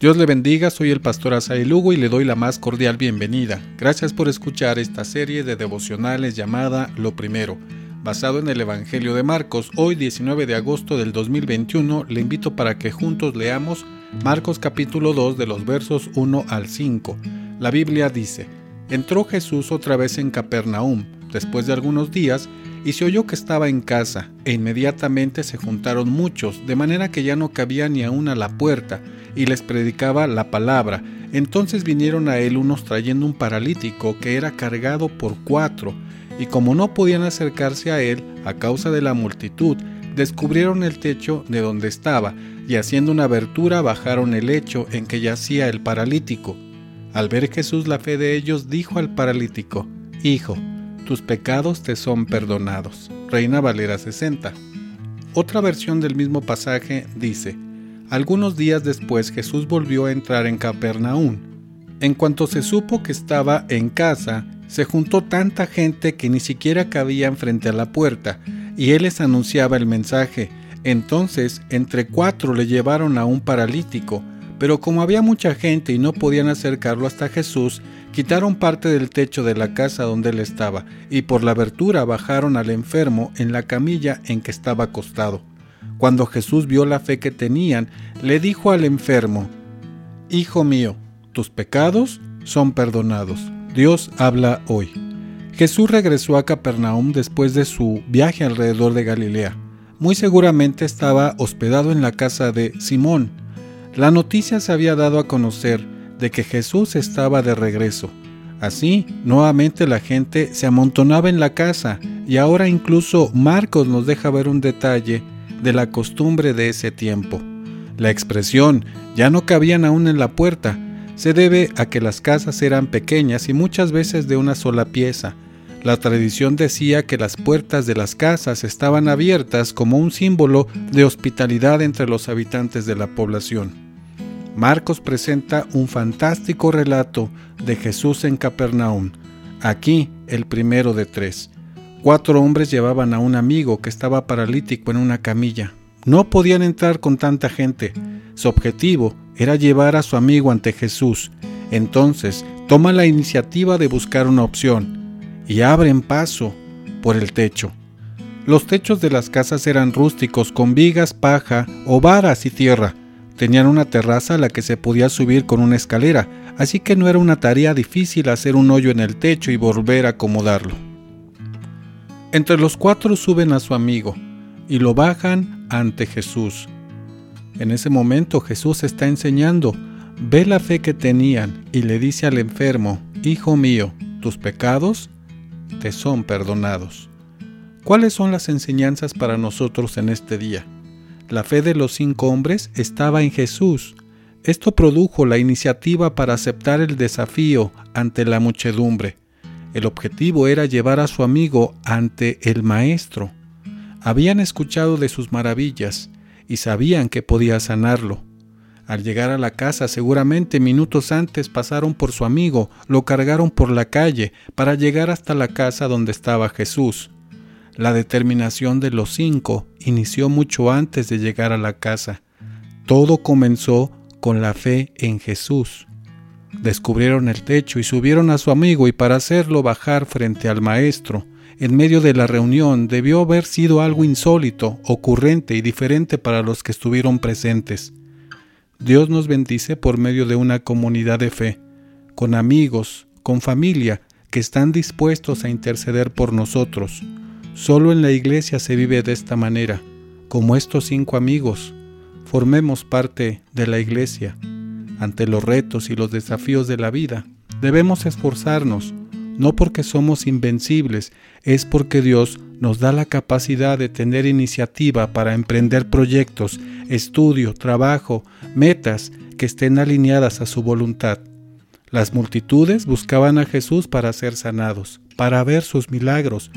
Dios le bendiga, soy el pastor Asaí Lugo y le doy la más cordial bienvenida. Gracias por escuchar esta serie de devocionales llamada Lo Primero. Basado en el Evangelio de Marcos, hoy 19 de agosto del 2021, le invito para que juntos leamos Marcos capítulo 2 de los versos 1 al 5. La Biblia dice, Entró Jesús otra vez en Capernaum, después de algunos días, y se oyó que estaba en casa, e inmediatamente se juntaron muchos, de manera que ya no cabía ni aún a la puerta, y les predicaba la palabra. Entonces vinieron a él unos trayendo un paralítico que era cargado por cuatro, y como no podían acercarse a él a causa de la multitud, descubrieron el techo de donde estaba, y haciendo una abertura bajaron el lecho en que yacía el paralítico. Al ver Jesús la fe de ellos, dijo al paralítico, Hijo, tus pecados te son perdonados. Reina Valera 60. Otra versión del mismo pasaje dice, algunos días después Jesús volvió a entrar en Capernaum. En cuanto se supo que estaba en casa, se juntó tanta gente que ni siquiera cabían frente a la puerta, y él les anunciaba el mensaje. Entonces, entre cuatro le llevaron a un paralítico, pero como había mucha gente y no podían acercarlo hasta Jesús, quitaron parte del techo de la casa donde él estaba, y por la abertura bajaron al enfermo en la camilla en que estaba acostado. Cuando Jesús vio la fe que tenían, le dijo al enfermo, Hijo mío, tus pecados son perdonados. Dios habla hoy. Jesús regresó a Capernaum después de su viaje alrededor de Galilea. Muy seguramente estaba hospedado en la casa de Simón. La noticia se había dado a conocer de que Jesús estaba de regreso. Así, nuevamente la gente se amontonaba en la casa y ahora incluso Marcos nos deja ver un detalle de la costumbre de ese tiempo. La expresión ya no cabían aún en la puerta se debe a que las casas eran pequeñas y muchas veces de una sola pieza. La tradición decía que las puertas de las casas estaban abiertas como un símbolo de hospitalidad entre los habitantes de la población. Marcos presenta un fantástico relato de Jesús en Capernaum, aquí el primero de tres. Cuatro hombres llevaban a un amigo que estaba paralítico en una camilla. No podían entrar con tanta gente. Su objetivo era llevar a su amigo ante Jesús. Entonces toma la iniciativa de buscar una opción y abren paso por el techo. Los techos de las casas eran rústicos con vigas, paja o varas y tierra. Tenían una terraza a la que se podía subir con una escalera, así que no era una tarea difícil hacer un hoyo en el techo y volver a acomodarlo. Entre los cuatro suben a su amigo y lo bajan ante Jesús. En ese momento Jesús está enseñando, ve la fe que tenían y le dice al enfermo, Hijo mío, tus pecados te son perdonados. ¿Cuáles son las enseñanzas para nosotros en este día? La fe de los cinco hombres estaba en Jesús. Esto produjo la iniciativa para aceptar el desafío ante la muchedumbre. El objetivo era llevar a su amigo ante el Maestro. Habían escuchado de sus maravillas y sabían que podía sanarlo. Al llegar a la casa, seguramente minutos antes pasaron por su amigo, lo cargaron por la calle para llegar hasta la casa donde estaba Jesús. La determinación de los cinco inició mucho antes de llegar a la casa. Todo comenzó con la fe en Jesús. Descubrieron el techo y subieron a su amigo y para hacerlo bajar frente al maestro, en medio de la reunión debió haber sido algo insólito, ocurrente y diferente para los que estuvieron presentes. Dios nos bendice por medio de una comunidad de fe, con amigos, con familia, que están dispuestos a interceder por nosotros. Solo en la iglesia se vive de esta manera, como estos cinco amigos. Formemos parte de la iglesia ante los retos y los desafíos de la vida. Debemos esforzarnos, no porque somos invencibles, es porque Dios nos da la capacidad de tener iniciativa para emprender proyectos, estudio, trabajo, metas que estén alineadas a su voluntad. Las multitudes buscaban a Jesús para ser sanados, para ver sus milagros,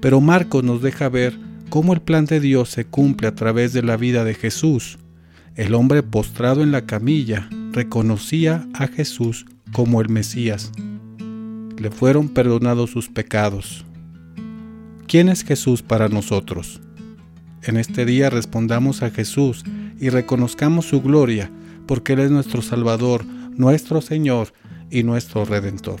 pero Marcos nos deja ver cómo el plan de Dios se cumple a través de la vida de Jesús. El hombre postrado en la camilla reconocía a Jesús como el Mesías. Le fueron perdonados sus pecados. ¿Quién es Jesús para nosotros? En este día respondamos a Jesús y reconozcamos su gloria porque Él es nuestro Salvador, nuestro Señor y nuestro Redentor.